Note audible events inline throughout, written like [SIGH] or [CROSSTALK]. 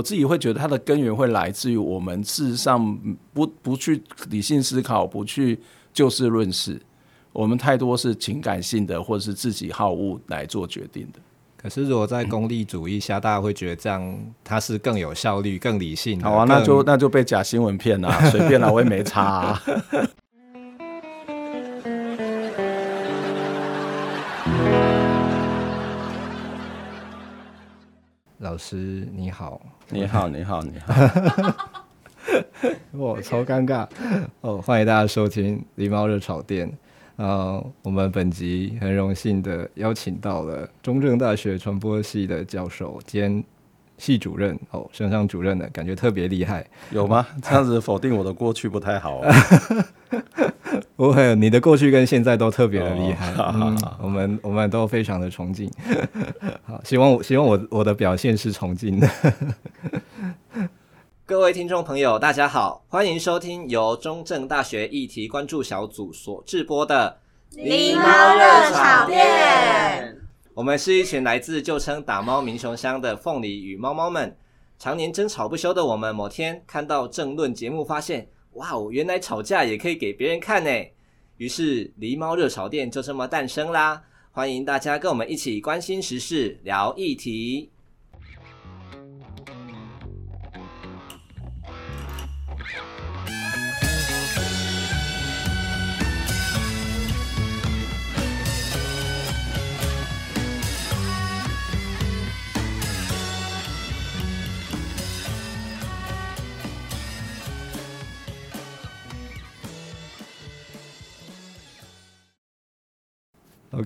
我自己会觉得它的根源会来自于我们事实上不不去理性思考，不去就事论事，我们太多是情感性的或者是自己好恶来做决定的。可是如果在功利主义下，大家会觉得这样它是更有效率、更理性。好啊，那就那就被假新闻骗了，随便了，我也没差、啊。老师你好，你好，你好，你好，[LAUGHS] 我，超尴尬哦！欢迎大家收听狸猫热炒店。呃，我们本集很荣幸的邀请到了中正大学传播系的教授兼系主任哦，升上主任的感觉特别厉害，有吗？[LAUGHS] 这样子否定我的过去不太好啊。[LAUGHS] 不会，你的过去跟现在都特别的厉害，哦嗯、我们我们都非常的崇敬。[LAUGHS] 好，希望我希望我我的表现是崇敬的。各位听众朋友，大家好，欢迎收听由中正大学议题关注小组所制播的《梨猫热炒店》。我们是一群来自旧称打猫民雄乡的凤梨与猫猫们，常年争吵不休的我们，某天看到政论节目，发现。哇哦，原来吵架也可以给别人看呢！于是狸猫热炒店就这么诞生啦！欢迎大家跟我们一起关心时事，聊议题。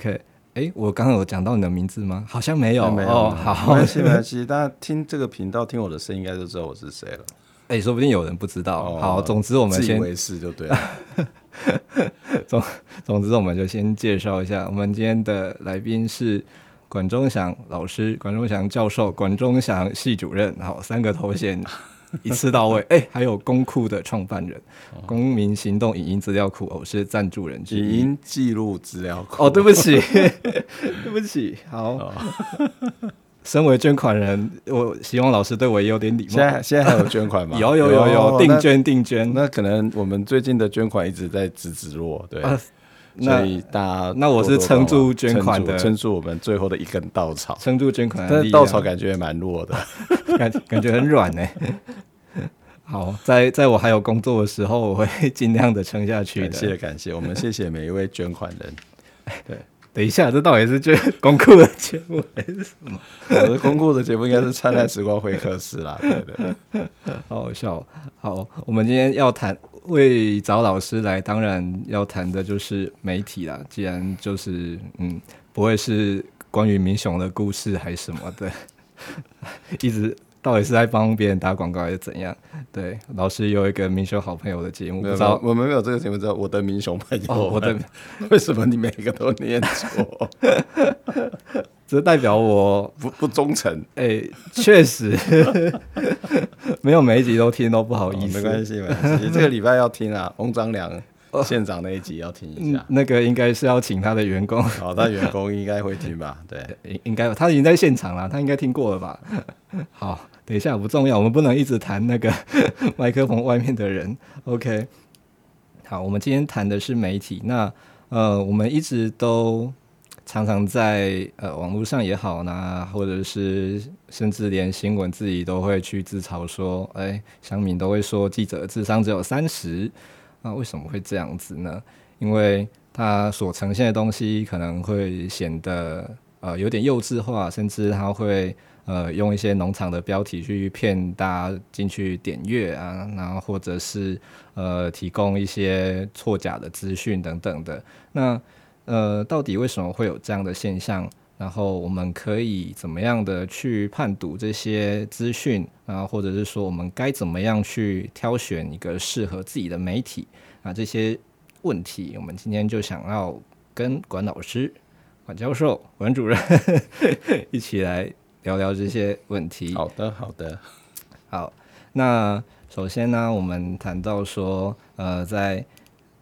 OK，哎、欸，我刚刚有讲到你的名字吗？好像没有，没有。哦，好，没关系，没关系。[LAUGHS] 大家听这个频道，听我的声音，应该就知道我是谁了。哎、欸，说不定有人不知道。哦、好，总之我们先自以为是就对了。[LAUGHS] 总总之，我们就先介绍一下，我们今天的来宾是管中祥老师、管中祥教授、管中祥系主任，好，三个头衔。一次到位，哎、欸，还有公库的创办人，公民行动影音资料库，我是赞助人之一，影音记录资料库。哦，对不起，[LAUGHS] 对不起，好。哦、[LAUGHS] 身为捐款人，我希望老师对我也有点礼貌。现在现在还有捐款吗？有有有有，定捐定捐。那可能我们最近的捐款一直在直直落，对。啊所以大那我是撑住捐款的，撑住我们最后的一根稻草，撑住捐款的。但是稻草感觉也蛮弱的，[LAUGHS] 感感觉很软呢、欸。好，在在我还有工作的时候，我会 [LAUGHS] 尽量的撑下去的。感谢感谢，我们谢谢每一位捐款人。[LAUGHS] 对，等一下，这到底是最公库的节目还是什么？我的公库的节目应该是灿烂时光会客室啦。[LAUGHS] 对对，好好笑。好，我们今天要谈。为找老师来，当然要谈的就是媒体啦。既然就是嗯，不会是关于民雄的故事还是什么的，[LAUGHS] 一直到底是在帮别人打广告还是怎样？对，老师有一个民雄好朋友的节目，不知道我们没有这个节目，知道我的民雄朋友。哦，我的 [LAUGHS] 为什么你每个都念错？[LAUGHS] 这代表我不不忠诚。哎、欸，确实 [LAUGHS] 没有每一集都听都不好意思。哦、没关系，没关系。这个礼拜要听啊，翁章良县长那一集要听一下。哦、那个应该是要请他的员工。好，他员工应该会听吧？对，应应该他已经在现场了，他应该听过了吧？好，等一下不重要，我们不能一直谈那个 [LAUGHS] 麦克风外面的人。OK，好，我们今天谈的是媒体。那呃，我们一直都。常常在呃网络上也好呢，或者是甚至连新闻自己都会去自嘲说，哎，乡民都会说记者智商只有三十，那为什么会这样子呢？因为他所呈现的东西可能会显得呃有点幼稚化，甚至他会呃用一些农场的标题去骗大家进去点阅啊，然后或者是呃提供一些错假的资讯等等的那。呃，到底为什么会有这样的现象？然后我们可以怎么样的去判读这些资讯？然后或者是说，我们该怎么样去挑选一个适合自己的媒体？啊，这些问题，我们今天就想要跟管老师、管教授、管主任 [LAUGHS] 一起来聊聊这些问题。好的，好的，好。那首先呢，我们谈到说，呃，在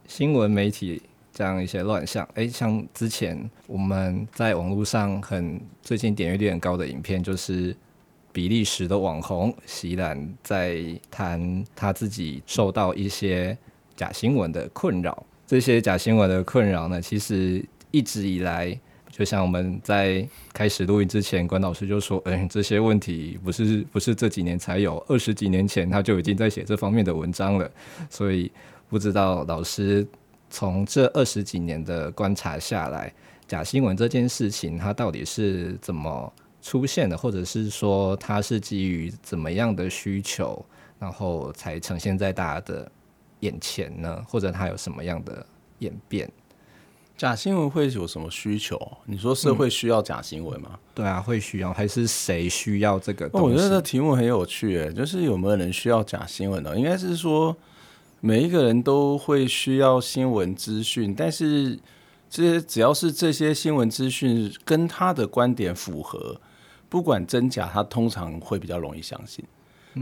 新闻媒体。这样一些乱象，诶，像之前我们在网络上很最近点阅率很高的影片，就是比利时的网红席兰在谈他自己受到一些假新闻的困扰。这些假新闻的困扰呢，其实一直以来，就像我们在开始录音之前，关老师就说：“嗯，这些问题不是不是这几年才有，二十几年前他就已经在写这方面的文章了。”所以不知道老师从这二十几年的观察下来，假新闻这件事情它到底是怎么出现的，或者是说它是基于怎么样的需求，然后才呈现在大家的眼前呢？或者它有什么样的演变？假新闻会有什么需求？你说社会需要假新闻吗？嗯？对啊，会需要，还是谁需要这个我觉得这题目很有趣，诶，就是有没有人需要假新闻呢？应该是说每一个人都会需要新闻资讯，但是这些只要是这些新闻资讯跟他的观点符合，不管真假，他通常会比较容易相信。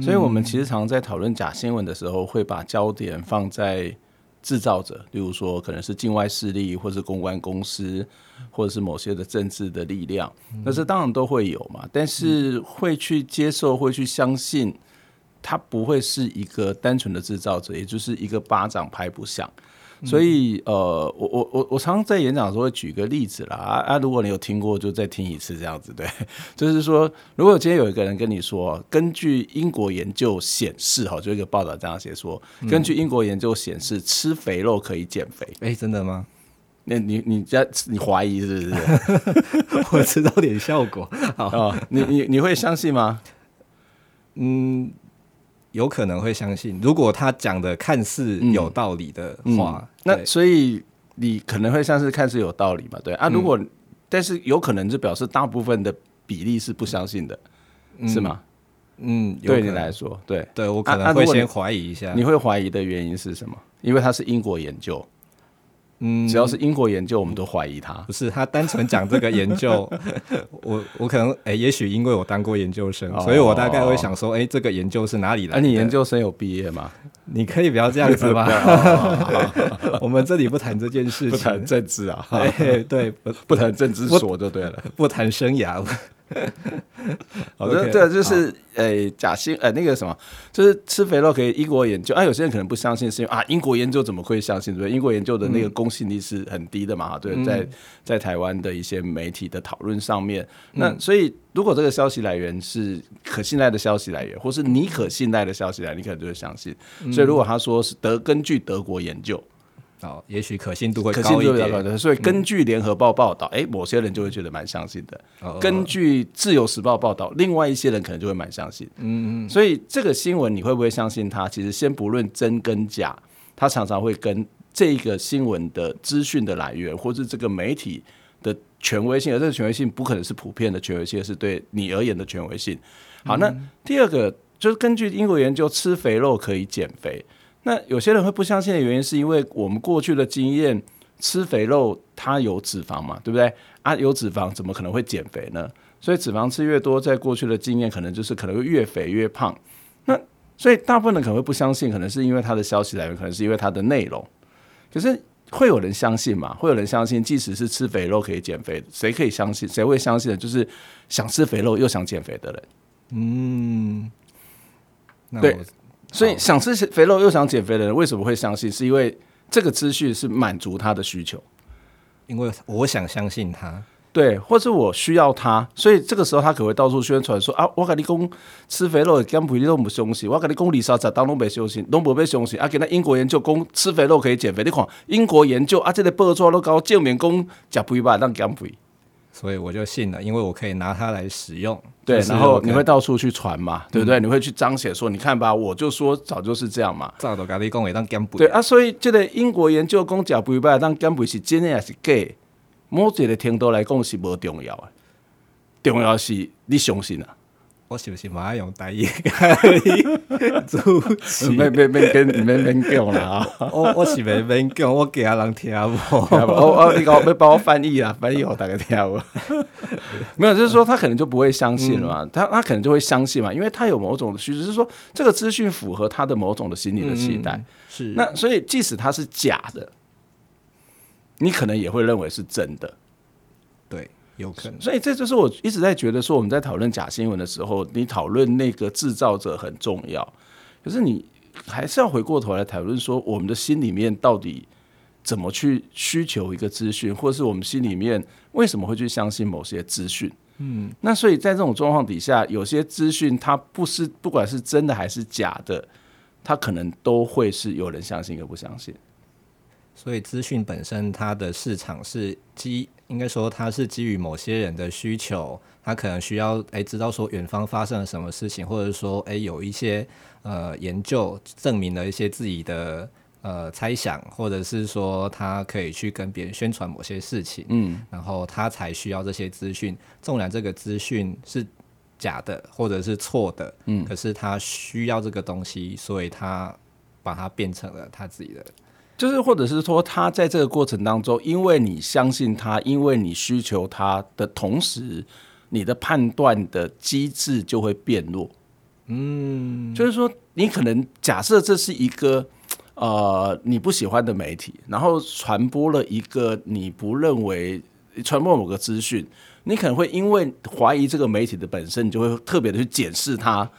所以我们其实常常在讨论假新闻的时候，会把焦点放在制造者，例如说可能是境外势力，或是公关公司，或者是某些的政治的力量，那这当然都会有嘛。但是会去接受，会去相信，他不会是一个单纯的制造者，也就是一个巴掌拍不响。所以，呃，我我我我常常在演讲的时候会举个例子啦，啊啊，如果你有听过，就再听一次这样子，对，[LAUGHS] 就是说，如果今天有一个人跟你说，根据英国研究显示，哈，就一个报道这样写说，根据英国研究显示，吃肥肉可以减肥，哎、欸，真的吗？那你你家你怀疑是不是？[LAUGHS] 我知道点效果，好，哦、你你你会相信吗？嗯。有可能会相信，如果他讲的看似有道理的话，嗯嗯、那所以你可能会像是看似有道理嘛？对啊，如果、嗯、但是有可能就表示大部分的比例是不相信的，嗯、是吗？嗯，对你来说，对对我可能会先怀疑一下。啊啊、你，你会怀疑的原因是什么？因为它是英国研究。嗯，只要是英国研究，我们都怀疑他。不是他单纯讲这个研究，[LAUGHS] 我我可能哎、欸，也许因为我当过研究生，哦、所以我大概会想说，哎、欸，这个研究是哪里来的？啊、你研究生有毕业吗？你可以不要这样子吗？[LAUGHS] [LAUGHS] 我们这里不谈这件事情，不谈政治啊。欸、对，不不谈政治所就对了，不谈生涯。[LAUGHS] 好的，这就是诶假新呃那个什么，就是吃肥肉可以英国研究啊，有些人可能不相信，是因为啊英国研究怎么会相信？对？英国研究的那个公信力是很低的嘛，对，在在台湾的一些媒体的讨论上面，那所以如果这个消息来源是可信赖的消息来源，或是你可信赖的消息来源，你可能就会相信。所以如果他说是德根据德国研究。哦，也许可信度会高一点，所以根据联合报报道，哎、嗯，某些人就会觉得蛮相信的。哦、根据自由时报报道，另外一些人可能就会蛮相信。嗯嗯，所以这个新闻你会不会相信它？其实先不论真跟假，它常常会跟这个新闻的资讯的来源，或是这个媒体的权威性，而这个权威性不可能是普遍的权威性，是对你而言的权威性。好，那第二个就是根据英国研究，吃肥肉可以减肥。那有些人会不相信的原因，是因为我们过去的经验，吃肥肉它有脂肪嘛，对不对？啊，有脂肪怎么可能会减肥呢？所以脂肪吃越多，在过去的经验，可能就是可能会越肥越胖。那所以大部分人可能会不相信，可能是因为它的消息来源，可能是因为它的内容。可是会有人相信嘛？会有人相信，即使是吃肥肉可以减肥，谁可以相信？谁会相信的？就是想吃肥肉又想减肥的人。嗯，对。所以想吃肥肉又想减肥的人为什么会相信？是因为这个资讯是满足他的需求，因为我想相信他，对，或者我需要他，所以这个时候他可能会到处宣传说啊，我跟你讲吃肥肉减肥你都不相信，我跟你讲二三十当拢不相信，拢不被相信啊！给那英国研究讲吃肥肉可以减肥，你看英国研究啊，这个报纸都搞证明讲吃肥吧当减肥。所以我就信了，因为我可以拿它来使用。对，然后你会到处去传嘛，对不对？你会去彰显说，你看吧，我就说早就是这样嘛。早都跟你讲会当减肥。对啊，所以这个英国研究讲假肥吧当减肥是真的还是假？某一个程度来讲是不重要的，重要是你相信啊。我是不是马上用台语主持？[LAUGHS] [LAUGHS] 没没没跟没没讲了啊！[LAUGHS] 我我是没没讲，我给人听不？我我你搞没帮我翻译啊？翻译我大概听不？没有，就是说他可能就不会相信了嘛。他他可能就会相信嘛，因为他有某种的需求，就是说这个资讯符合他的某种的心理的期待。是那所以即使它是假的，你可能也会认为是真的。对。有可能。所以这就是我一直在觉得说，我们在讨论假新闻的时候，你讨论那个制造者很重要，可是你还是要回过头来讨论说，我们的心里面到底怎么去需求一个资讯，或是我们心里面为什么会去相信某些资讯？嗯，那所以在这种状况底下，有些资讯它不是不管是真的还是假的，它可能都会是有人相信又不相信。所以资讯本身，它的市场是基，应该说它是基于某些人的需求，他可能需要诶、欸、知道说远方发生了什么事情，或者说诶、欸、有一些呃研究证明了一些自己的呃猜想，或者是说他可以去跟别人宣传某些事情，嗯，然后他才需要这些资讯。纵然这个资讯是假的或者是错的，嗯，可是他需要这个东西，所以他把它变成了他自己的。就是，或者是说，他在这个过程当中，因为你相信他，因为你需求他的同时，你的判断的机制就会变弱。嗯，就是说，你可能假设这是一个呃你不喜欢的媒体，然后传播了一个你不认为传播某个资讯，你可能会因为怀疑这个媒体的本身，你就会特别的去检视它。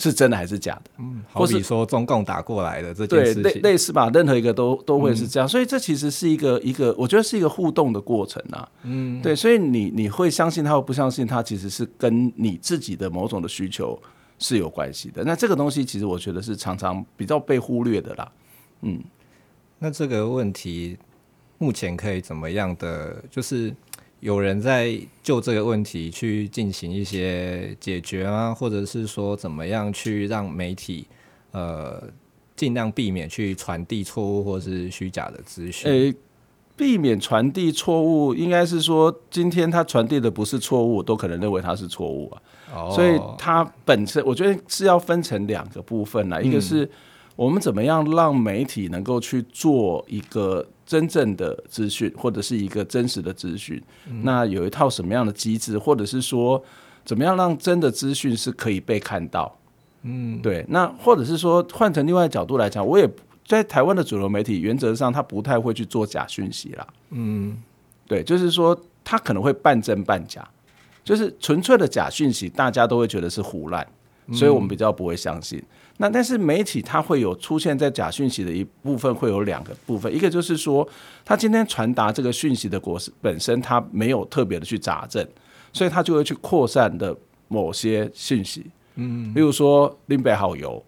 是真的还是假的？嗯，好比说中共打过来的这件事情，对，类类似吧，任何一个都都会是这样，嗯，所以这其实是一个一个，我觉得是一个互动的过程啊。嗯，对，所以你你会相信他或不相信他，其实是跟你自己的某种的需求是有关系的。那这个东西其实我觉得是常常比较被忽略的啦。嗯，那这个问题目前可以怎么样的？就是。有人在就这个问题去进行一些解决啊？或者是说怎么样去让媒体呃尽量避免去传递错误或是虚假的资讯？诶，避免传递错误，应该是说今天他传递的不是错误，都可能认为他是错误啊。哦，所以他本身我觉得是要分成两个部分啦，一个是我们怎么样让媒体能够去做一个。真正的资讯或者是一个真实的资讯，嗯，那有一套什么样的机制，或者是说怎么样让真的资讯是可以被看到？嗯，对。那或者是说换成另外一角度来讲，我也在台湾的主流媒体原则上，他不太会去做假讯息啦。嗯，对，就是说他可能会半真半假，就是纯粹的假讯息，大家都会觉得是胡乱，所以我们比较不会相信。那但是媒体它会有出现在假讯息的一部分，会有两个部分，一个就是说，他今天传达这个讯息的果实本身，他没有特别的去查证，所以他就会去扩散的某些讯息，嗯，例如说林北好油，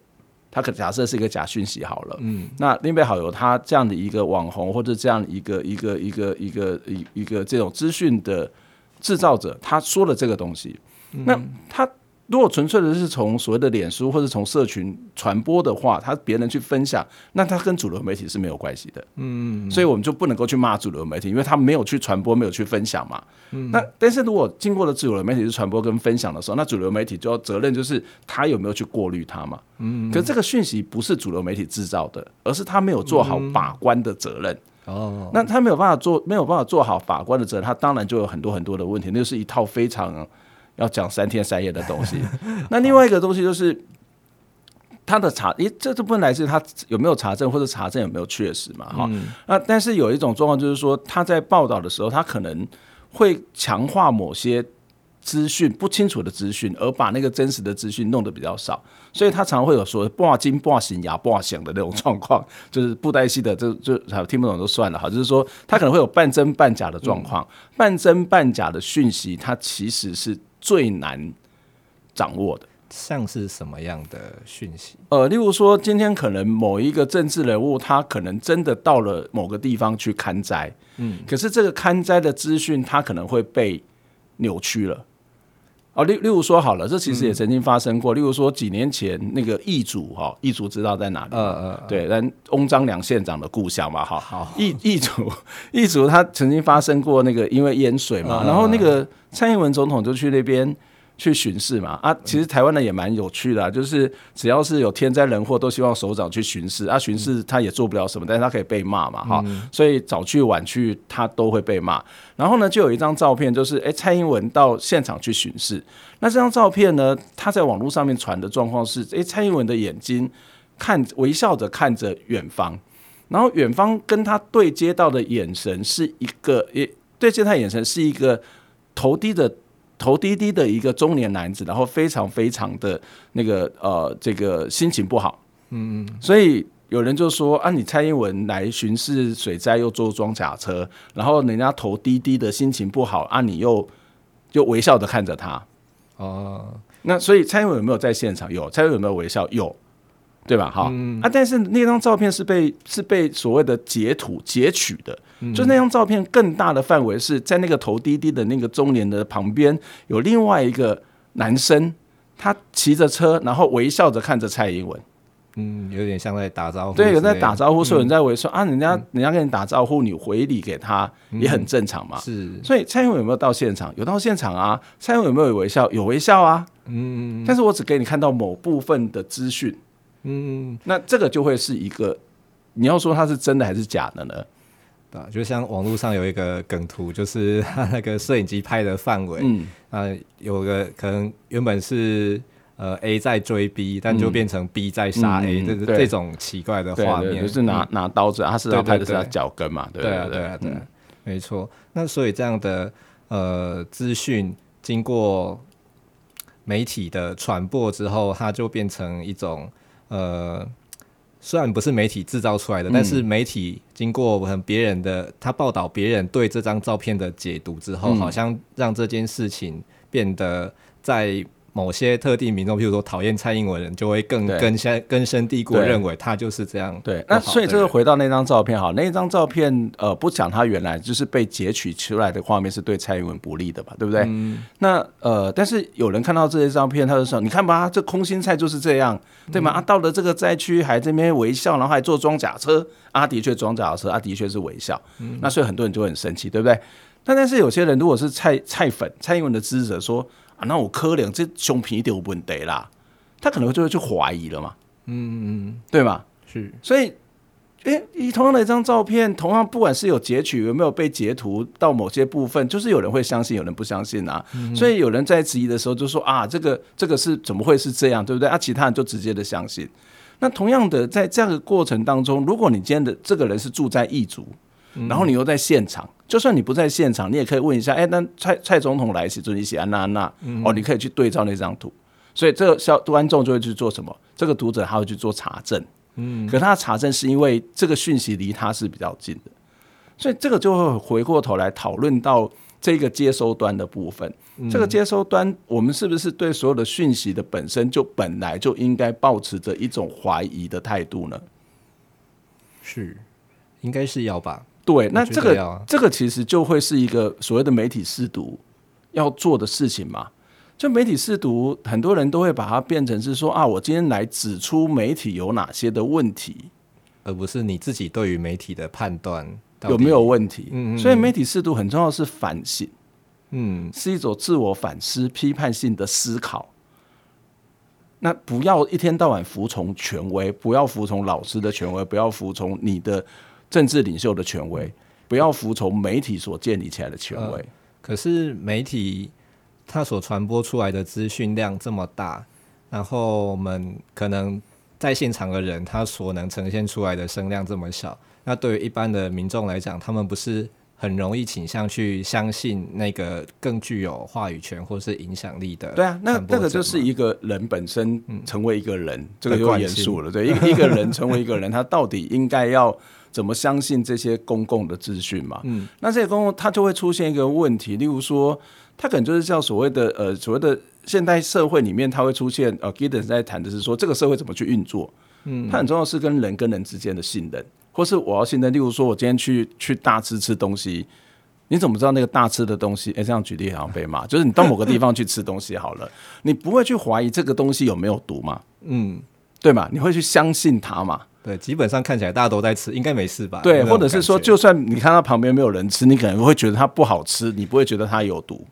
他可假设是一个假讯息好了，嗯，那林北好油他这样的一个网红或者这样一个一个一个一个一一个这种资讯的制造者，他说了这个东西，那他。如果纯粹的是从所谓的脸书或者从社群传播的话，他别人去分享，那他跟主流媒体是没有关系的。嗯，所以我们就不能够去骂主流媒体，因为他没有去传播，没有去分享嘛。嗯，那但是如果经过了主流媒体去传播跟分享的时候，那主流媒体就要责任就是他有没有去过滤它嘛。嗯，可是这个讯息不是主流媒体制造的，而是他没有做好把关的责任。哦，那他没有办法做，没有办法做好法官的责任，他当然就有很多很多的问题，那就是一套非常。要讲三天三夜的东西，[LAUGHS] 那另外一个东西就是他的查，诶，这这部分来自他有没有查证或者查证有没有确实嘛？哈、嗯，那但是有一种状况就是说，他在报道的时候，他可能会强化某些资讯不清楚的资讯，而把那个真实的资讯弄得比较少，所以他常会有说半斤半醒牙半响的那种状况，[LAUGHS] 就是布袋戏的就就听不懂就算了哈，就是说他可能会有半真半假的状况，嗯、半真半假的讯息，它其实是。最难掌握的，像是什么样的讯息？呃，例如说，今天可能某一个政治人物，他可能真的到了某个地方去看灾，嗯，可是这个看灾的资讯，他可能会被扭曲了。哦，例例如说好了，这其实也曾经发生过。嗯、例如说，几年前那个易主哈，义竹知道在哪里？嗯嗯，对，但翁章良县长的故乡嘛，哈，好，义义竹义竹，他曾经发生过那个因为淹水嘛，嗯、然后那个。蔡英文总统就去那边去巡视嘛啊，其实台湾人也蛮有趣的，啊，就是只要是有天灾人祸，都希望首长去巡视啊。巡视他也做不了什么，但是他可以被骂嘛哈，所以早去晚去他都会被骂。然后呢，就有一张照片，就是哎、欸，蔡英文到现场去巡视。那这张照片呢，他在网络上面传的状况是，哎、欸，蔡英文的眼睛看微笑着看着远方，然后远方跟他对接到的眼神是一个，也对接他眼神是一个。头低的头低低的一个中年男子，然后非常非常的那个呃这个心情不好，嗯嗯，所以有人就说啊，你蔡英文来巡视水灾又坐装甲车，然后人家头低低的心情不好啊，你又就微笑的看着他，哦，那所以蔡英文有没有在现场？有，蔡英文有没有微笑？有。对吧？哈、嗯、啊！但是那张照片是被是被所谓的截图截取的，嗯、就那张照片更大的范围是在那个头低低的那个中年的旁边有另外一个男生，他骑着车，然后微笑着看着蔡英文，嗯，有点像在打招呼，对，有在打招呼，所以有人在微笑、嗯、啊，人家人家跟你打招呼，你回礼给他也很正常嘛，是。所以蔡英文有没有到现场？有到现场啊？蔡英文有没有微笑？有微笑啊，嗯，但是我只给你看到某部分的资讯。嗯，那这个就会是一个，你要说它是真的还是假的呢？对，就像网络上有一个梗图，就是他那个摄影机拍的范围，嗯，啊，有个可能原本是呃 A 在追 B，但就变成 B 在杀 A，这、嗯、这种奇怪的画面，就是拿拿刀子，他是要拍的是他脚跟嘛，对对啊对啊对，没错。那所以这样的呃资讯经过媒体的传播之后，它就变成一种。呃，虽然不是媒体制造出来的，嗯、但是媒体经过可能别人的他报道，别人对这张照片的解读之后，嗯、好像让这件事情变得在。某些特定民众，譬如说讨厌蔡英文人，就会更根深根深蒂固认为他就是这样。对，那所以这个回到那张照片哈，那张照片呃，不讲他原来就是被截取出来的画面是对蔡英文不利的吧？对不对？嗯、那呃，但是有人看到这些照片，他就说：“你看吧，这空心菜就是这样，对吗？”嗯、啊，到了这个灾区还这边微笑，然后还坐装甲车，啊，的确装甲车，啊，的确是微笑。嗯、那所以很多人就很生气，对不对？但但是有些人如果是蔡蔡粉蔡英文的支持者说。啊，那我可能这胸皮一点问题啦，他可能就会去怀疑了嘛，嗯嗯，对吗？是，所以，哎、欸，以同样的一张照片，同样不管是有截取有没有被截图到某些部分，就是有人会相信，有人不相信啊。嗯、所以有人在质疑的时候就说啊，这个这个是怎么会是这样，对不对？啊，其他人就直接的相信。那同样的，在这样的过程当中，如果你今天的这个人是住在异族。然后你又在现场，就算你不在现场，你也可以问一下，哎，那蔡蔡总统来时，就你写安娜安娜，哦，你可以去对照那张图。所以这个小观众就会去做什么？这个读者他会去做查证，嗯，可他的查证是因为这个讯息离他是比较近的，所以这个就会回过头来讨论到这个接收端的部分。这个接收端，我们是不是对所有的讯息的本身就本来就应该抱持着一种怀疑的态度呢？是，应该是要吧。对，那这个这个其实就会是一个所谓的媒体试读要做的事情嘛。就媒体试读，很多人都会把它变成是说啊，我今天来指出媒体有哪些的问题，而不是你自己对于媒体的判断有没有问题。嗯，所以媒体试读很重要是反省，嗯，是一种自我反思、批判性的思考。那不要一天到晚服从权威，不要服从老师的权威，不要服从你的。政治领袖的权威，不要服从媒体所建立起来的权威。呃，可是媒体它所传播出来的资讯量这么大，然后我们可能在现场的人，他所能呈现出来的声量这么小，那对于一般的民众来讲，他们不是很容易倾向去相信那个更具有话语权或是影响力的？对啊，那那个就是一个人本身成为一个人，嗯、这个就严肃了。对，一个一个人成为一个人，他到底应该要。怎么相信这些公共的资讯嘛？嗯，那这些公共它就会出现一个问题，例如说，它可能就是叫所谓的呃所谓的现代社会里面，它会出现呃 Giddens 在谈的是说，这个社会怎么去运作？嗯，它很重要是跟人跟人之间的信任，或是我要信任。例如说，我今天去去大吃吃东西，你怎么知道那个大吃的东西？哎，这样举例好像被骂，[LAUGHS] 就是你到某个地方去吃东西好了，你不会去怀疑这个东西有没有毒吗？嗯，对吗？你会去相信它吗？对，基本上看起来大家都在吃，应该没事吧？对，或者是说，就算你看到旁边没有人吃，你可能会觉得它不好吃，你不会觉得它有毒。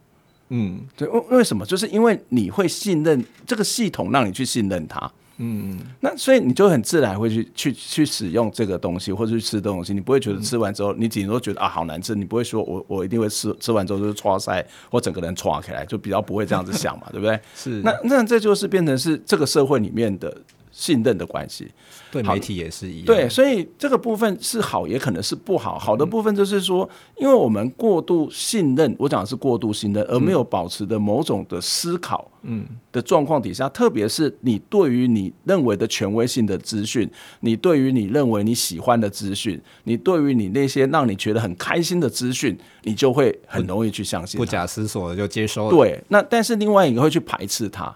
嗯，对，为为什么？就是因为你会信任这个系统，让你去信任它。嗯，那所以你就很自然会去去去使用这个东西，或者去吃东西，你不会觉得吃完之后，嗯、你顶多觉得啊好难吃，你不会说我我一定会吃吃完之后就是剉赛，或整个人剉起来，就比较不会这样子想嘛，对不对？是。那那这就是变成是这个社会里面的。信任的关系。对媒体也是一样。对，所以这个部分是好，也可能是不好。好的部分就是说，因为我们过度信任，我讲的是过度信任，而没有保持的某种的思考，嗯，的状况底下，特别是你对于你认为的权威性的资讯，你对于你认为你喜欢的资讯，你对于你那些让你觉得很开心的资讯，你就会很容易去相信，不假思索的就接收。对，那但是另外一个会去排斥它。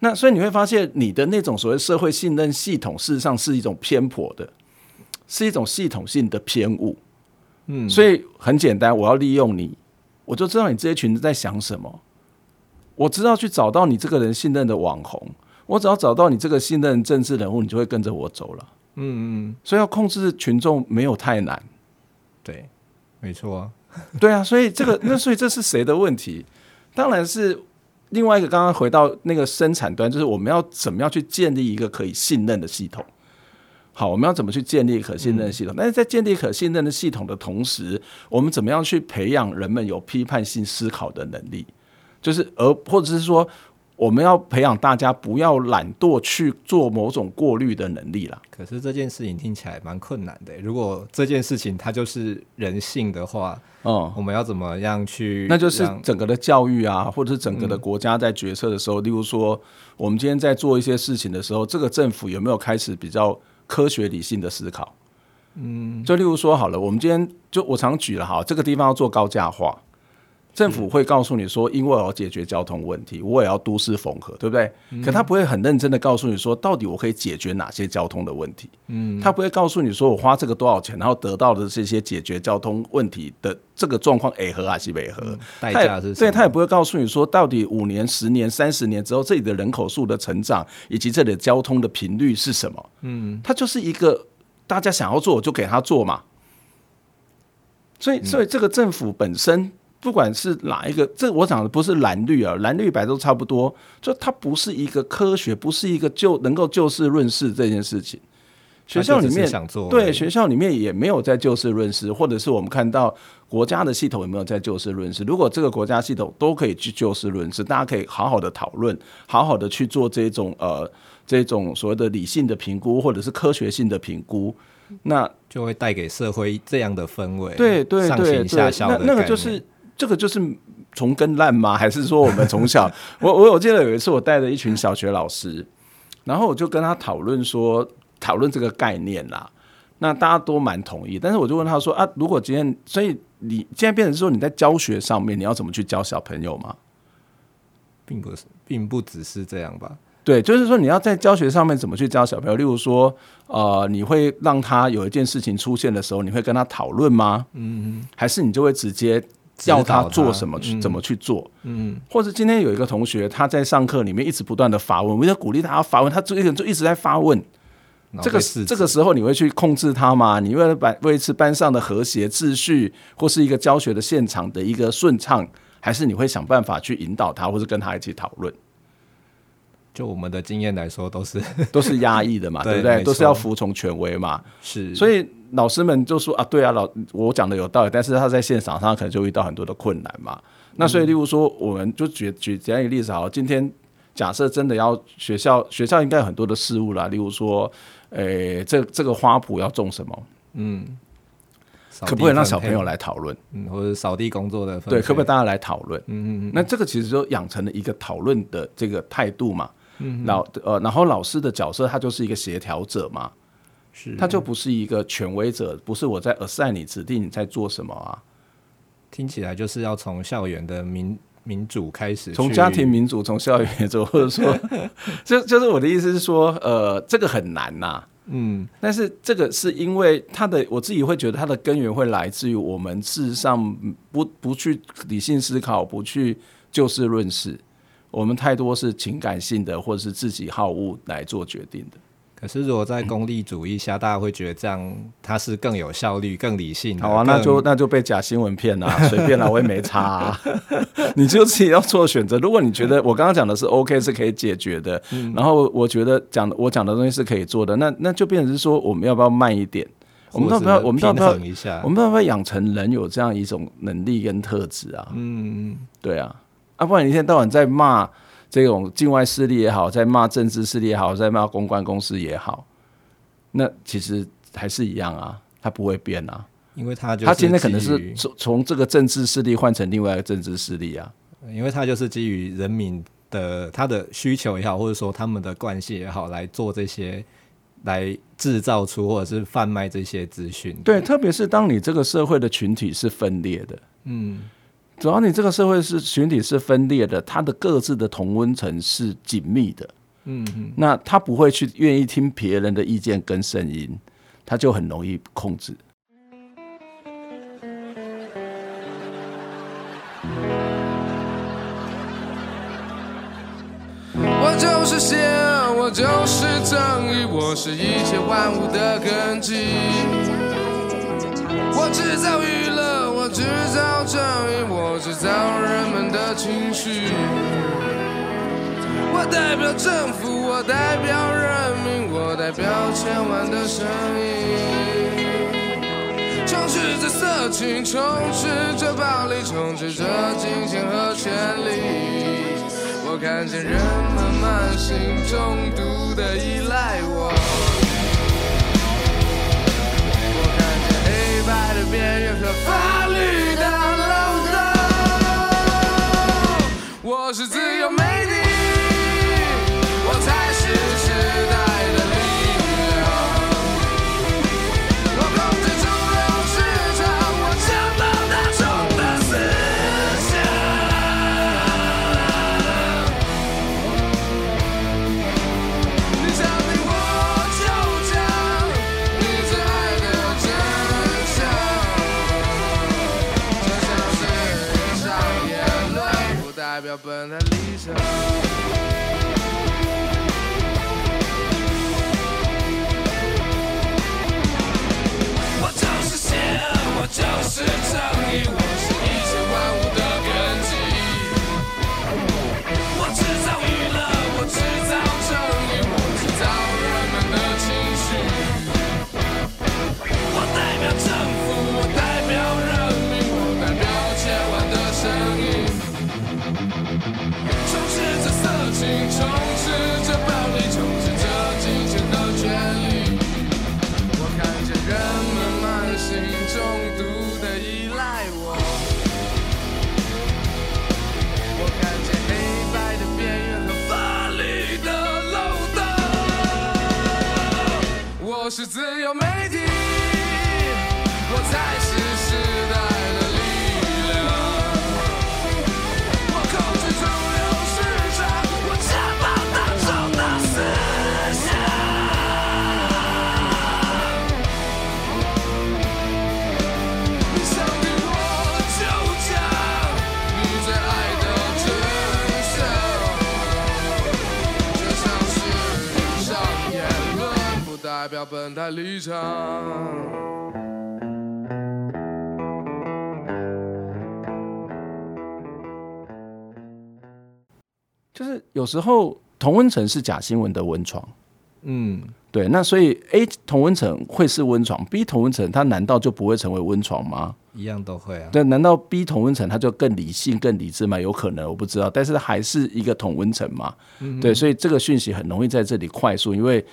那所以你会发现，你的那种所谓社会信任系统，事实上是一种偏颇的，是一种系统性的偏误。嗯，所以很简单，我要利用你，我就知道你这些群在想什么，我知道去找到你这个人信任的网红，我只要找到你这个信任政治人物，你就会跟着我走了。嗯嗯，所以要控制群众没有太难。对，没错啊。[LAUGHS] 对啊，所以这个那所以这是谁的问题？当然是。另外一个，刚刚回到那个生产端，就是我们要怎么样去建立一个可以信任的系统。好，我们要怎么去建立可信任的系统？但是在建立可信任的系统的同时，我们怎么样去培养人们有批判性思考的能力？就是而或者是说。我们要培养大家不要懒惰去做某种过滤的能力啦。可是这件事情听起来蛮困难的。如果这件事情它就是人性的话，嗯，我们要怎么样去？那就是整个的教育啊，或者是整个的国家在决策的时候，嗯，例如说，我们今天在做一些事情的时候，这个政府有没有开始比较科学理性的思考？嗯，就例如说好了，我们今天就我常举了哈，这个地方要做高价化。政府会告诉你说，因为我要解决交通问题，我也要都市缝合，对不对？可他不会很认真的告诉你说，到底我可以解决哪些交通的问题。嗯，他不会告诉你说，我花这个多少钱，然后得到的这些解决交通问题的这个状况，哎合还是违和？代价是？所以他也不会告诉你说，到底五年、十年、三十年之后，这里的人口数的成长以及这里的交通的频率是什么？嗯，他就是一个大家想要做就给他做嘛。所以，所以这个政府本身。不管是哪一个，这我讲的不是蓝绿啊，蓝绿白都差不多。就它不是一个科学，不是一个就能够就事论事这件事情。学校里面想做，对学校里面也没有在就事论事，或者是我们看到国家的系统有没有在就事论事。如果这个国家系统都可以去就事论事，大家可以好好的讨论，好好的去做这种呃这种所谓的理性的评估，或者是科学性的评估，那就会带给社会这样的氛围。对对对对，那那个就是。这个就是从根烂吗？还是说我们从小？[LAUGHS] 我我我记得有一次我带着一群小学老师，然后我就跟他讨论说，讨论这个概念啦。那大家都蛮同意，但是我就问他说啊，如果今天，所以你现在变成说你在教学上面，你要怎么去教小朋友吗？并不是，并不只是这样吧？对，就是说你要在教学上面怎么去教小朋友？例如说，呃，你会让他有一件事情出现的时候，你会跟他讨论吗？嗯，还是你就会直接？要他做什么去、嗯、怎么去做，嗯，或者今天有一个同学他在上课里面一直不断的发问，我就鼓励他发问，他这个人就一直在发问，这个这个时候你会去控制他吗？你为了把维持班上的和谐秩序，或是一个教学的现场的一个顺畅，还是你会想办法去引导他，或是跟他一起讨论？就我们的经验来说，都是 [LAUGHS] 都是压抑的嘛，[LAUGHS] 对不对？都是要服从权威嘛，是，所以。老师们就说啊，对啊，老我讲的有道理，但是他在现场上可能就遇到很多的困难嘛。那所以，例如说，我们就举举这样一个例子好了。今天假设真的要学校，学校应该有很多的事物啦，例如说，诶、欸，这这个花圃要种什么？嗯，可不可以让小朋友来讨论？嗯，或者扫地工作的对，可不可以大家来讨论？嗯嗯嗯。那这个其实就养成了一个讨论的这个态度嘛。嗯。老呃，然后老师的角色他就是一个协调者嘛。是，他就不是一个权威者，不是我在 assign 你指定你在做什么啊？听起来就是要从校园的民民主开始，从家庭民主，从校园走，或者说，[LAUGHS] 就就是我的意思是说，呃，这个很难呐、啊。嗯，但是这个是因为他的，我自己会觉得他的根源会来自于我们事实上不不去理性思考，不去就事论事，我们太多是情感性的，或者是自己好恶来做决定的。可是，如果在功利主义下，大家会觉得这样它是更有效率、更理性。好啊，那就那就被假新闻骗了，[LAUGHS] 随便了，我也没差啊。你就自己要做选择。如果你觉得我刚刚讲的是 OK，是可以解决的，然后我觉得讲我讲的东西是可以做的，那那就变成是说，我们要不要慢一点？我们要不要？我们要不要？我们要不要养成人有这样一种能力跟特质啊？嗯，对啊，啊，不然你一天到晚在骂。这种境外势力也好，在骂政治势力也好，在骂公关公司也好，那其实还是一样啊，它不会变啊，因为他就它现在可能是从从这个政治势力换成另外一个政治势力啊，因为他就是基于人民的他的需求也好，或者说他们的惯性也好，来做这些。来制造出或者是贩卖这些资讯，对，特别是当你这个社会的群体是分裂的，嗯，主要你这个社会是群体是分裂的，它的各自的同温层是紧密的，嗯嗯，那他不会去愿意听别人的意见跟声音，他就很容易控制。我就是先。我就是正义，我是一切万物的根基。我制造娱乐，我制造正义，我制造人们的情绪。我代表政府，我代表人民，我代表千万的声音。充斥着色情，充斥着暴力，充斥着金钱和权力。我看见人们慢性中毒的依赖我，我看见黑白的边缘和本来立场。我就是邪恶，我就代表本台立场，就是有时候同温层是假新闻的温床，嗯，对，那所以 A 同温层会是温床，B 同温层它难道就不会成为温床吗？一样都会啊。对，难道 B 同温层它就更理性、更理智吗？有可能，我不知道，但是还是一个同温层嘛，嗯、对，所以这个讯息很容易在这里快速，因为。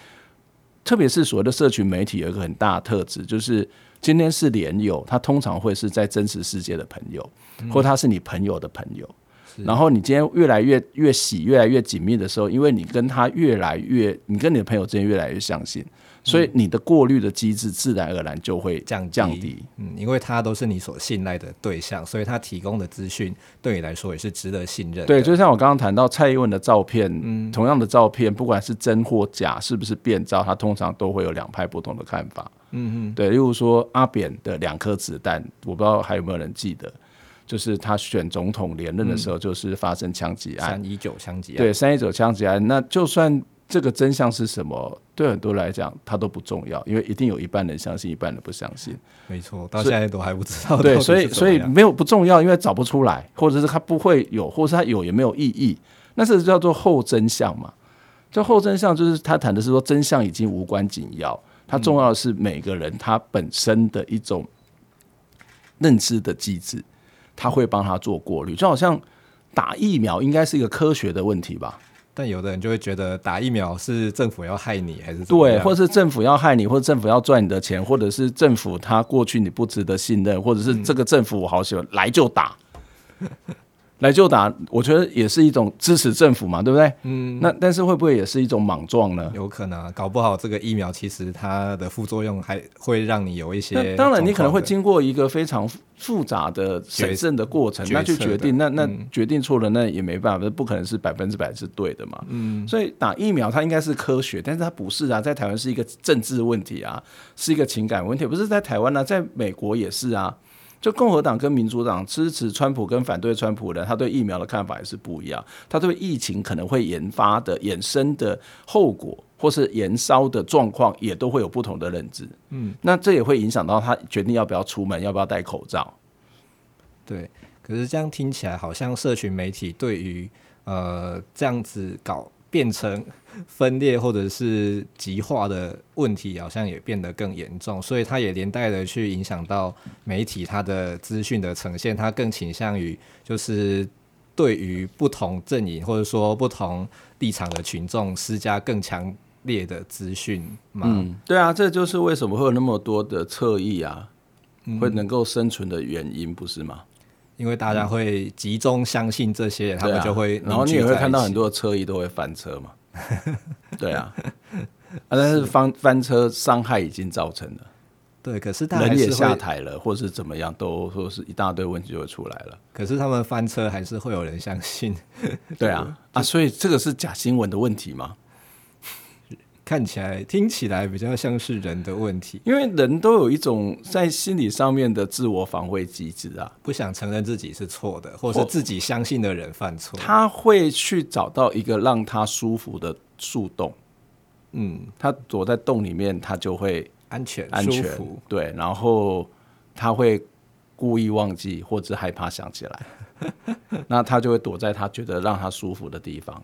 特别是所谓的社群媒体有一个很大的特质，就是今天是连友，他通常会是在真实世界的朋友，或他是你朋友的朋友。然后你今天越来越越喜，越来越紧密的时候，因为你跟他越来越，你跟你的朋友之间越来越相信。所以你的过滤的机制自然而然就会降降低，嗯，因为他都是你所信赖的对象，所以他提供的资讯对你来说也是值得信任。对，就像我刚刚谈到蔡英文的照片，嗯，同样的照片，不管是真或假，是不是变造，他通常都会有两派不同的看法。嗯嗯，对，例如说阿扁的两颗子弹，我不知道还有没有人记得，就是他选总统连任的时候，就是发生枪击案，三一九枪击案，对，三一九枪击案，那就算。这个真相是什么？对很多人来讲，它都不重要，因为一定有一半人相信，一半人不相信。没错，到现在都还不知道。对，所以所以没有不重要，因为找不出来，或者是它不会有，或者是它有也没有意义。那是叫做后真相嘛？这后真相就是他谈的是说，真相已经无关紧要，它重要的是每个人他本身的一种认知的机制，他会帮他做过滤，就好像。打疫苗应该是一个科学的问题吧？但有的人就会觉得打疫苗是政府要害你，还是对，或者是政府要害你，或者政府要赚你的钱，或者是政府他过去你不值得信任，或者是这个政府我好喜欢，来就打。来就打，我觉得也是一种支持政府嘛，对不对？嗯，那但是会不会也是一种莽撞呢？有可能啊，搞不好这个疫苗其实它的副作用还会让你有一些。当然，你可能会经过一个非常复杂的审慎的过程，那去决定，那那决定错了，那也没办法，不可能是百分之百是对的嘛。嗯，所以打疫苗它应该是科学，但是它不是啊，在台湾是一个政治问题啊，是一个情感问题，不是在台湾啊，在美国也是啊。就共和党跟民主党支持川普跟反对川普的，他对疫苗的看法也是不一样。他对疫情可能会研发的衍生的后果，或是延烧的状况，也都会有不同的认知。嗯，那这也会影响到他决定要不要出门，要不要戴口罩。对，可是这样听起来好像社群媒体对于呃这样子搞。变成分裂或者是极化的问题，好像也变得更严重，所以它也连带的去影响到媒体它的资讯的呈现，它更倾向于就是对于不同阵营或者说不同立场的群众施加更强烈的资讯嘛。嗯，对啊，这就是为什么会有那么多的侧翼啊，会能够生存的原因，不是吗？因为大家会集中相信这些，嗯、他们就会，然后你也会看到很多车衣都会翻车嘛。[LAUGHS] 对啊，啊，但是翻翻车伤害已经造成了。对，可是人也下台了，或是怎么样，都说是一大堆问题就会出来了。可是他们翻车还是会有人相信。对啊，[LAUGHS] 啊，所以这个是假新闻的问题吗？看起来、听起来比较像是人的问题，因为人都有一种在心理上面的自我防卫机制啊，不想承认自己是错的，或是自己相信的人犯错，他会去找到一个让他舒服的树洞。嗯，他躲在洞里面，他就会安全、安全。对，然后他会故意忘记或者害怕想起来，[LAUGHS] 那他就会躲在他觉得让他舒服的地方。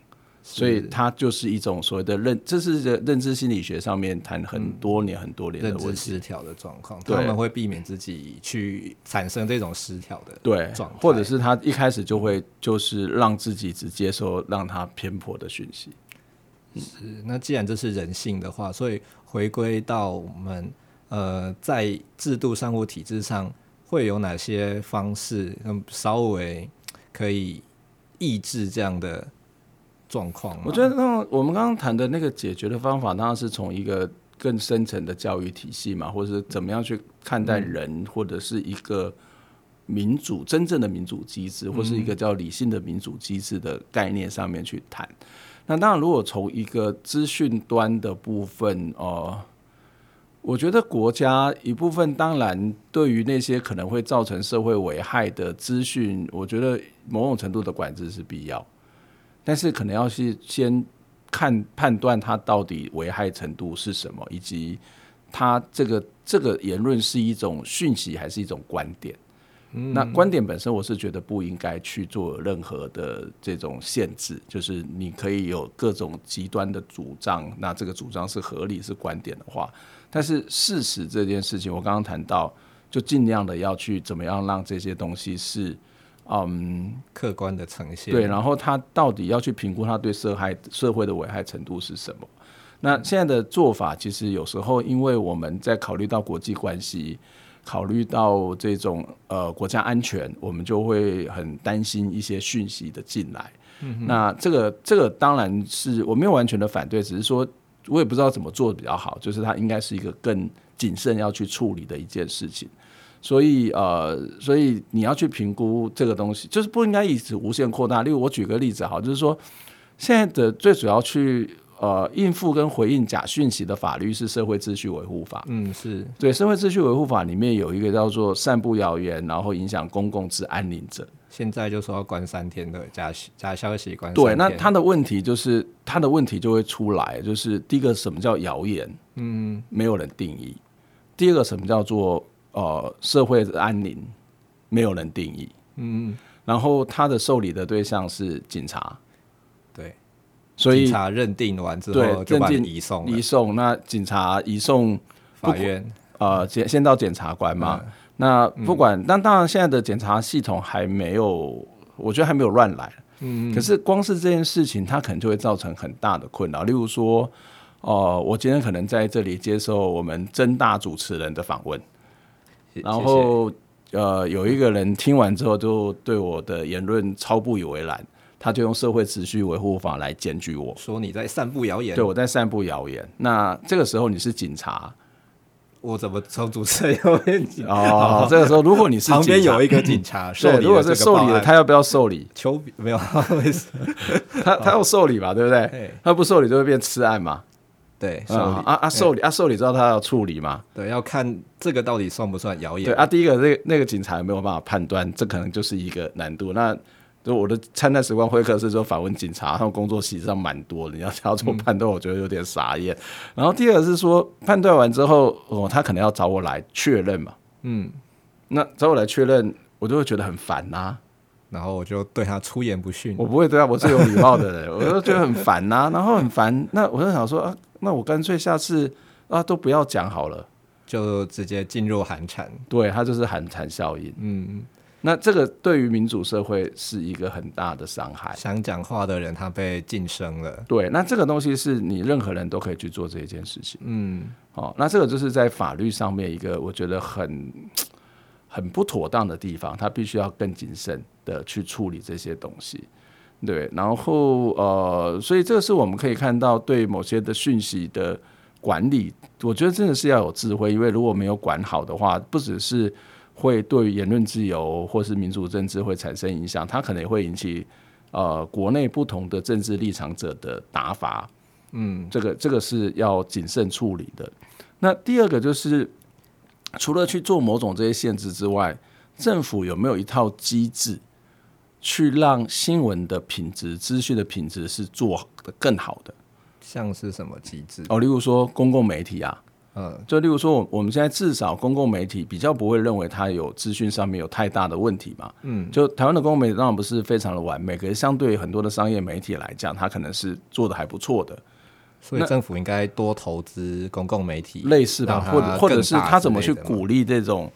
所以它就是一种所谓的认，这是认知心理学上面谈很多年、很多年的问题，失调的状况。他们会避免自己去产生这种失调的对状态，或者是他一开始就会就是让自己只接受让他偏颇的讯息。是，那既然这是人性的话，所以回归到我们呃在制度上或体制上会有哪些方式，嗯，稍微可以抑制这样的。状况，我觉得那我们刚刚谈的那个解决的方法，当然是从一个更深层的教育体系嘛，或者是怎么样去看待人，或者是一个民主真正的民主机制，或是一个叫理性的民主机制的概念上面去谈。那当然，如果从一个资讯端的部分，哦，我觉得国家一部分当然对于那些可能会造成社会危害的资讯，我觉得某种程度的管制是必要。但是可能要是先看判断它到底危害程度是什么，以及它这个这个言论是一种讯息还是一种观点。嗯，那观点本身我是觉得不应该去做任何的这种限制，就是你可以有各种极端的主张，那这个主张是合理是观点的话，但是事实这件事情我刚刚谈到，就尽量的要去怎么样让这些东西是。嗯，客观的呈现对，然后他到底要去评估他对社害社会的危害程度是什么？那现在的做法其实有时候，因为我们在考虑到国际关系，考虑到这种呃国家安全，我们就会很担心一些讯息的进来。嗯，那这个这个当然是我没有完全的反对，只是说我也不知道怎么做比较好，就是它应该是一个更谨慎要去处理的一件事情。所以呃，所以你要去评估这个东西，就是不应该一直无限扩大。例如我举个例子哈，就是说现在的最主要去呃应付跟回应假讯息的法律是社会秩序维护法。嗯，是对社会秩序维护法里面有一个叫做散布谣言然后影响公共治安宁者，现在就说要关三天的假假消息关。对，那他的问题就是他的问题就会出来，就是第一个什么叫谣言？嗯，没有人定义。第二个什么叫做？呃，社会的安宁没有人定义，嗯，然后他的受理的对象是警察，对，所以警察认定完之后就把你移送，移送，那警察移送法院，呃，先先到检察官嘛，嗯、那不管，那、嗯、当然现在的检察系统还没有我觉得还没有乱来。嗯，可是光是这件事情，它可能就会造成很大的困扰。例如说，哦、呃，我今天可能在这里接受我们真大主持人的访问，然后呃，有一个人听完之后就对我的言论超不以为然，他就用社会秩序维护法来检举我，说你在散布谣言。对，我在散布谣言。那这个时候你是警察。我怎么从主持人右边讲？哦，这个时候如果你是 [LAUGHS] 旁边有一个警察，对，如果是受理的，他要不要受理？求没有，[LAUGHS] 他他要受理吧，对不对？他不受理就会变吃案嘛。对，啊啊受理啊受理知道他要处理嘛？对，要看这个到底算不算谣言？对啊，第一个那那个警察有没有办法判断？这可能就是一个难度。那就我的参赛时光会客室说访问警察，他们工作实际上蛮多的，你要要做判断，我觉得有点傻眼。嗯、然后第二个是说，判断完之后，哦，他可能要找我来确认嘛。嗯，那找我来确认，我就会觉得很烦呐、啊。然后我就对他出言不逊。我不会对他，我是有礼貌的人，我就觉得很烦呐、啊。然后很烦，那我就想说啊，那我干脆下次啊都不要讲好了，就直接进入寒蝉。对，它就是寒蝉效应。嗯。那这个对于民主社会是一个很大的伤害。想讲话的人他被晋升了。对，那这个东西是你任何人都可以去做这一件事情。嗯，好，那这个就是在法律上面一个我觉得很很不妥当的地方，他必须要更谨慎的去处理这些东西。对，然后呃，所以这个是我们可以看到对某些的讯息的管理，我觉得真的是要有智慧，因为如果没有管好的话，不只是。会对言论自由或是民主政治会产生影响，它可能也会引起呃国内不同的政治立场者的打法，嗯，这个这个是要谨慎处理的。那第二个就是除了去做某种这些限制之外，政府有没有一套机制去让新闻的品质、资讯的品质是做的更好的？像是什么机制？哦，例如说公共媒体啊。嗯，就例如说，我我们现在至少公共媒体比较不会认为它有资讯上面有太大的问题嘛。嗯，就台湾的公共媒体当然不是非常的完美，可是相对于很多的商业媒体来讲，它可能是做的还不错的。所以政府应该多投资公共媒体，类似吧，或者或者是他怎么去鼓励这种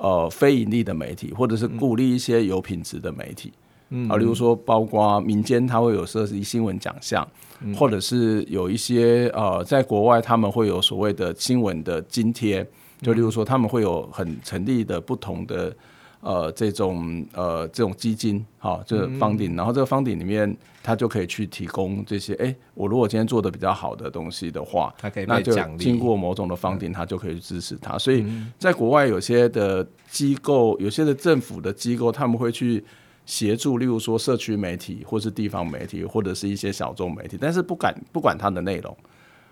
呃非盈利的媒体，或者是鼓励一些有品质的媒体。嗯，啊，例如说，包括民间它会有设立新闻奖项。或者是有一些呃，在国外他们会有所谓的新闻的津贴，就例如说他们会有很成立的不同的呃这种呃这种基金，好，就是 funding，然后这个 funding 里面它就可以去提供这些，哎，我如果今天做的比较好的东西的话，它可以那就经过某种的 funding，他就可以去支持它。所以在国外有些的机构，有些的政府的机构，他们会去。协助，例如说社区媒体，或是地方媒体，或者是一些小众媒体，但是不管不管它的内容，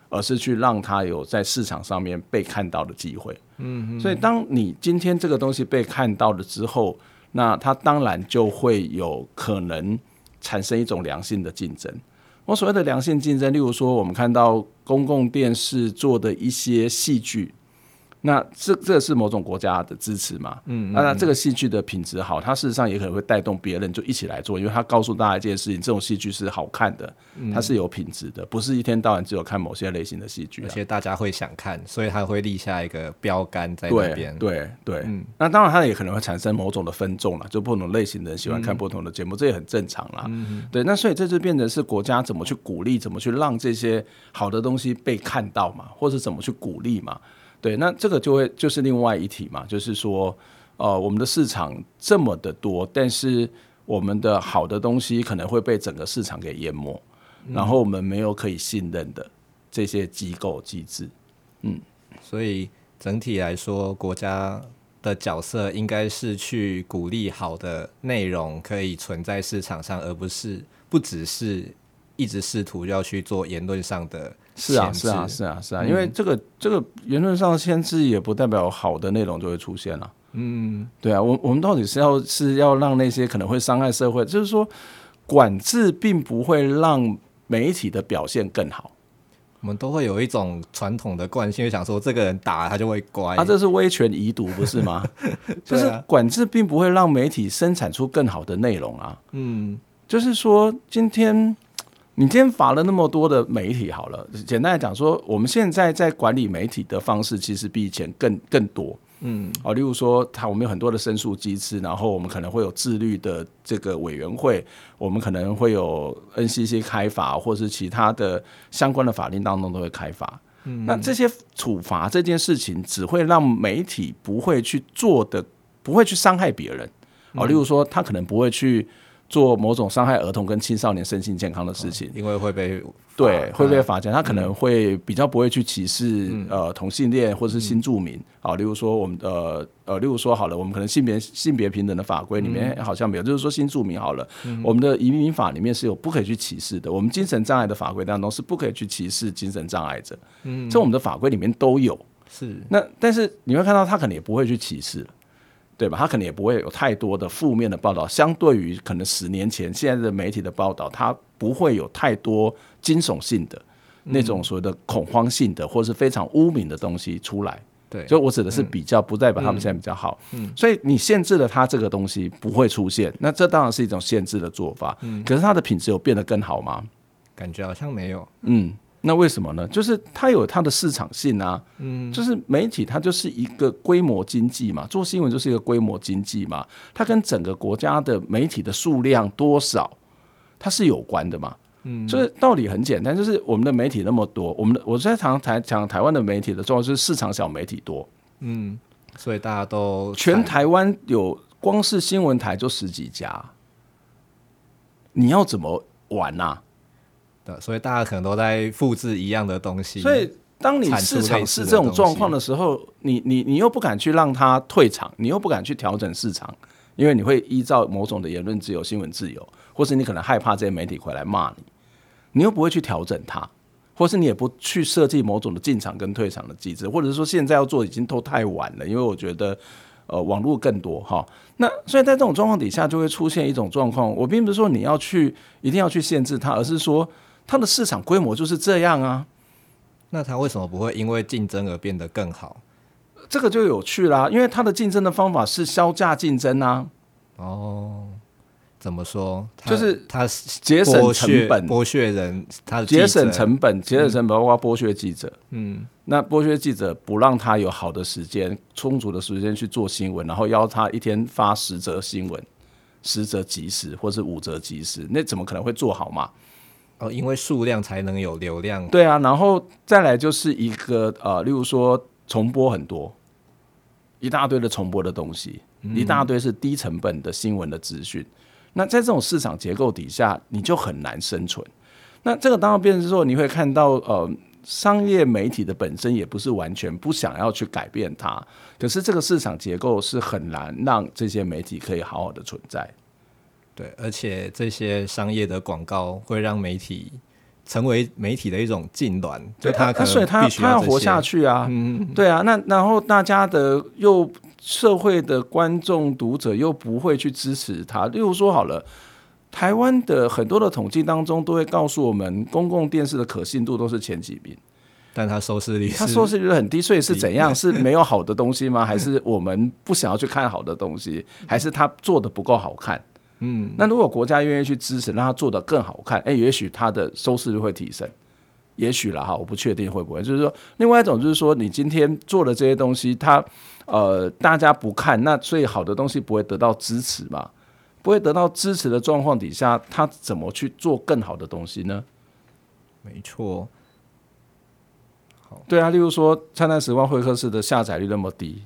而是去让它有在市场上面被看到的机会。嗯，所以当你今天这个东西被看到了之后，那它当然就会有可能产生一种良性的竞争。我所谓的良性竞争，例如说我们看到公共电视做的一些戏剧。那这这是某种国家的支持嘛？嗯，嗯，那这个戏剧的品质好，它事实上也可能会带动别人就一起来做，因为它告诉大家一件事情：这种戏剧是好看的，它是有品质的，不是一天到晚只有看某些类型的戏剧，啊，而且大家会想看，所以它会立下一个标杆在那边。对对对，嗯，那当然它也可能会产生某种的分众了，就不同类型的人喜欢看不同的节目，嗯，这也很正常啦。嗯，对，那所以这就变成是国家怎么去鼓励，怎么去让这些好的东西被看到嘛，或者怎么去鼓励嘛。对，那这个就会就是另外一题嘛，就是说，呃，我们的市场这么的多，但是我们的好的东西可能会被整个市场给淹没，嗯、然后我们没有可以信任的这些机构机制，嗯，所以整体来说，国家的角色应该是去鼓励好的内容可以存在市场上，而不是不只是一直试图要去做言论上的。是啊，是啊，是啊，是啊，因为这个、嗯、这个言论上的限制也不代表好的内容就会出现了。嗯，对啊，我我们到底是要是要让那些可能会伤害社会，就是说管制并不会让媒体的表现更好。我们都会有一种传统的惯性，想说这个人打他就会乖。他、啊、这是威权遗毒，不是吗？[LAUGHS] 就是管制并不会让媒体生产出更好的内容啊。嗯，就是说今天。你今天罚了那么多的媒体，好了，简单来讲说，我们现在在管理媒体的方式其实比以前更更多。嗯，哦，例如说，它我们有很多的申诉机制，然后我们可能会有自律的这个委员会，我们可能会有 NCC 开罚，或是其他的相关的法令当中都会开罚。嗯，那这些处罚这件事情，只会让媒体不会去做的，不会去伤害别人。哦，例如说，他可能不会去。做某种伤害儿童跟青少年身心健康的事情，因为会被对会被罚钱，他可能会比较不会去歧视呃同性恋或者是新住民。啊，例如说我们呃呃，例如说好了，我们可能性别性别平等的法规里面好像没有，就是说新住民好了，我们的移民法里面是有不可以去歧视的，我们精神障碍的法规当中是不可以去歧视精神障碍者，嗯，这我们的法规里面都有，是。那但是你会看到他可能也不会去歧视了。对吧？他可能也不会有太多的负面的报道，相对于可能十年前现在的媒体的报道，它不会有太多惊悚性的那种所谓的恐慌性的，或是非常污名的东西出来。对，所以我指的是比较，不代表他们现在比较好。嗯，所以你限制了他这个东西不会出现，那这当然是一种限制的做法。嗯，可是它的品质有变得更好吗？感觉好像没有。嗯。那为什么呢？就是它有它的市场性啊，嗯，就是媒体它就是一个规模经济嘛，做新闻就是一个规模经济嘛，它跟整个国家的媒体的数量多少，它是有关的嘛，嗯，就是道理很简单，就是我们的媒体那么多，我们的我在常台讲台湾的媒体的状况就是市场小媒体多，嗯，所以大家都全台湾有光是新闻台就十几家，你要怎么玩呐、啊？所以大家可能都在复制一样的东西。所以当你市场是这种状况的时候，你你你又不敢去让它退场，你又不敢去调整市场，因为你会依照某种的言论自由、新闻自由，或是你可能害怕这些媒体回来骂你，你又不会去调整它，或是你也不去设计某种的进场跟退场的机制，或者是说现在要做已经都太晚了，因为我觉得呃网络更多哈。那所以在这种状况底下，就会出现一种状况。我并不是说你要去一定要去限制它，而是说。它的市场规模就是这样啊，那它为什么不会因为竞争而变得更好？这个就有趣啦，因为它的竞争的方法是销价竞争啊。哦，怎么说？就是它节省成本，剥削人，它节省成本，节省成本包括剥削记者。嗯，那剥削记者不让他有好的时间、充足的时间去做新闻，然后要他一天发十则新闻，十则即时或是五则即时，那怎么可能会做好嘛？哦，因为数量才能有流量。对啊，然后再来就是一个呃，例如说重播很多，一大堆的重播的东西，嗯、一大堆是低成本的新闻的资讯。那在这种市场结构底下，你就很难生存。那这个当然变成是说，你会看到呃，商业媒体的本身也不是完全不想要去改变它，可是这个市场结构是很难让这些媒体可以好好的存在。对，而且这些商业的广告会让媒体成为媒体的一种痉挛，就他可能所以他他要活下去啊，嗯，对啊，那然后大家的又社会的观众读者又不会去支持他，例如说好了，台湾的很多的统计当中都会告诉我们，公共电视的可信度都是前几名，但他收视率，他收视率很低，所以是怎样？是没有好的东西吗？还是我们不想要去看好的东西？还是他做的不够好看？嗯，那如果国家愿意去支持，让它做得更好看，哎、欸，也许它的收视率会提升，也许了哈，我不确定会不会。就是说，另外一种就是说，你今天做的这些东西，它呃大家不看，那所以好的东西不会得到支持嘛？不会得到支持的状况底下，他怎么去做更好的东西呢？没错，好，对啊，例如说《灿烂时光会客室》的下载率那么低。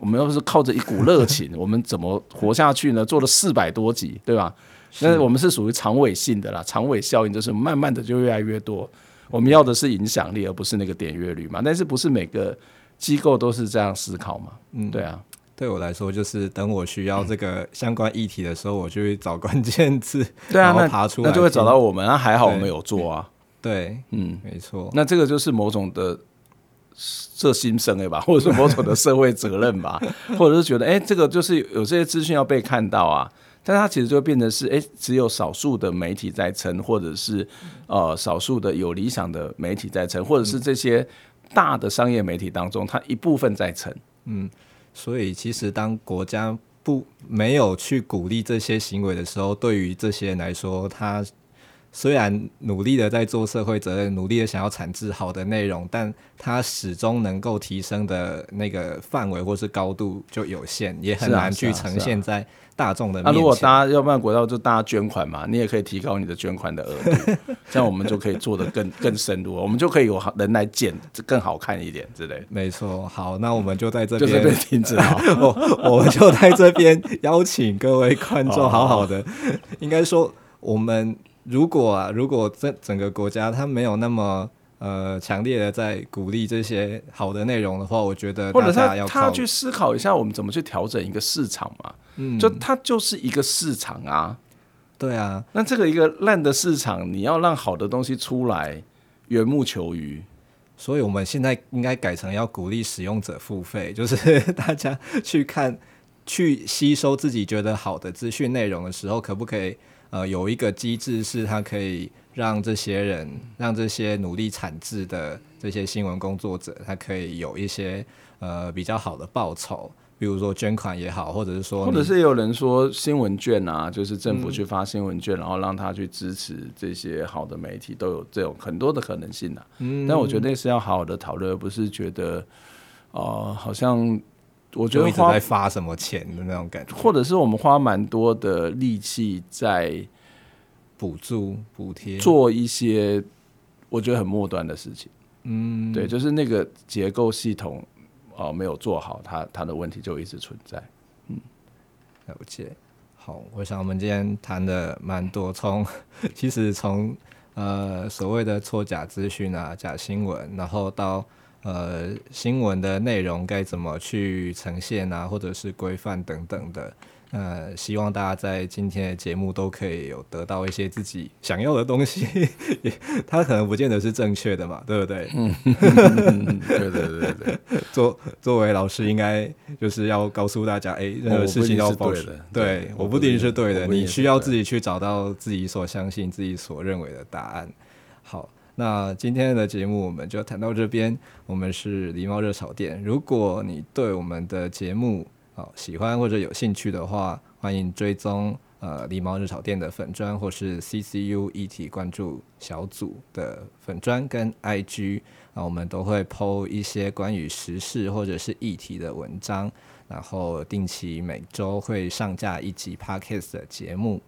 我们要是靠着一股热情，[LAUGHS] 我们怎么活下去呢？做了四百多集，对吧？那我们是属于长尾性的啦，长尾效应就是慢慢的就越来越多。我们要的是影响力，而不是那个点阅率嘛。但是不是每个机构都是这样思考嘛？嗯，对啊。对我来说，就是等我需要这个相关议题的时候，我就会找关键字，[LAUGHS] 对啊，然后爬出那就会找到我们。那还好我们有做啊。对，嗯，没错。那这个就是某种的。这心声哎吧，[LAUGHS] 或者是某种的社会责任吧，[LAUGHS] 或者是觉得哎、欸，这个就是有这些资讯要被看到啊，但它其实就会变成是哎、欸，只有少数的媒体在撑，或者是呃少数的有理想的媒体在撑，或者是这些大的商业媒体当中，它一部分在撑。嗯，所以其实当国家不没有去鼓励这些行为的时候，对于这些人来说，他虽然努力的在做社会责任，努力的想要产制好的内容，但它始终能够提升的那个范围或是高度就有限，也很难去呈现在大众的面前。那、啊啊啊啊、如果大家要不然国道就大家捐款嘛，你也可以提高你的捐款的额度，[LAUGHS] 这样我们就可以做的更 [LAUGHS] 更深入，我们就可以有人来剪更好看一点之类。没错，好，那我们就在这边就这边停止好，[LAUGHS] 我我们就在这边邀请各位观众好好的，应该说我们。如果啊，如果这整个国家它没有那么呃强烈的在鼓励这些好的内容的话，我觉得大家要他去思考一下，我们怎么去调整一个市场嘛？嗯，就它就是一个市场啊。对啊，那这个一个烂的市场，你要让好的东西出来，缘木求鱼。所以我们现在应该改成要鼓励使用者付费，[LAUGHS] 就是大家去看、去吸收自己觉得好的资讯内容的时候，可不可以？呃，有一个机制是它可以让这些人，让这些努力产制的这些新闻工作者，他可以有一些呃比较好的报酬，比如说捐款也好，或者是说，或者是有人说新闻券啊，就是政府去发新闻券，嗯，然后让他去支持这些好的媒体，都有这种很多的可能性。嗯，但我觉得那是要好好的讨论，而不是觉得哦，呃，好像。我觉得一直在发什么钱的那种感觉，或者是我们花蛮多的力气在补助、补贴，做一些我觉得很末端的事情。嗯，对，就是那个结构系统哦、呃、没有做好，它它的问题就一直存在。嗯，了解。好，我想我们今天谈的蛮多，从 [LAUGHS] 其实从呃所谓的错假资讯啊、假新闻，然后到。呃，新闻的内容该怎么去呈现啊，或者是规范等等的。呃，希望大家在今天的节目都可以有得到一些自己想要的东西。[LAUGHS] 它可能不见得是正确的嘛，对不对？嗯，对对对对。作作为老师，应该就是要告诉大家，哎、任何事情要保持。对，我不一定是对的，你需要自己去找到自己所相信、自己所认为的答案。好。那今天的节目我们就谈到这边。我们是狸猫热炒店。如果你对我们的节目啊喜欢或者有兴趣的话，欢迎追踪呃狸猫热炒店的粉专或是 CCU 议题关注小组的粉专跟 IG 啊，我们都会 po 一些关于时事或者是议题的文章，然后定期每周会上架一集 Podcast 的节目。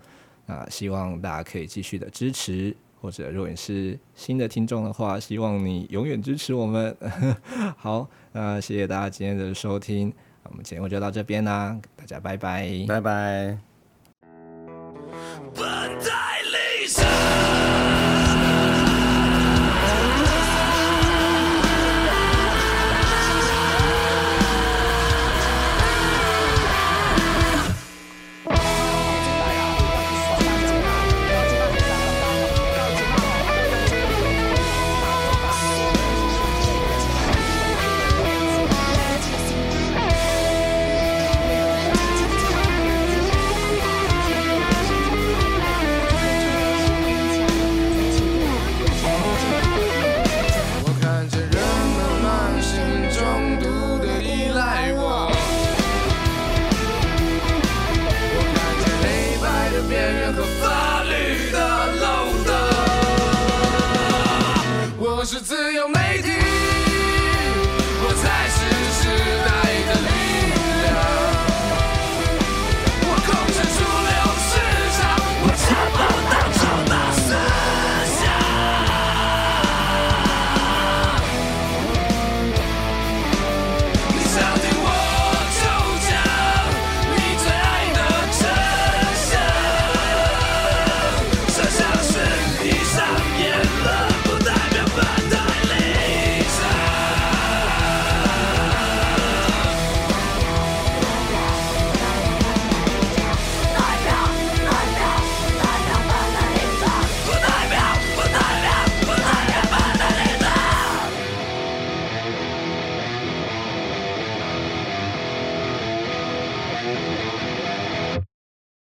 啊，希望大家可以继续的支持。或者如果你是新的听众的话希望你永远支持我们。[LAUGHS] 好那谢谢大家今天的收听我们节目就到这边啦大家拜拜。拜拜。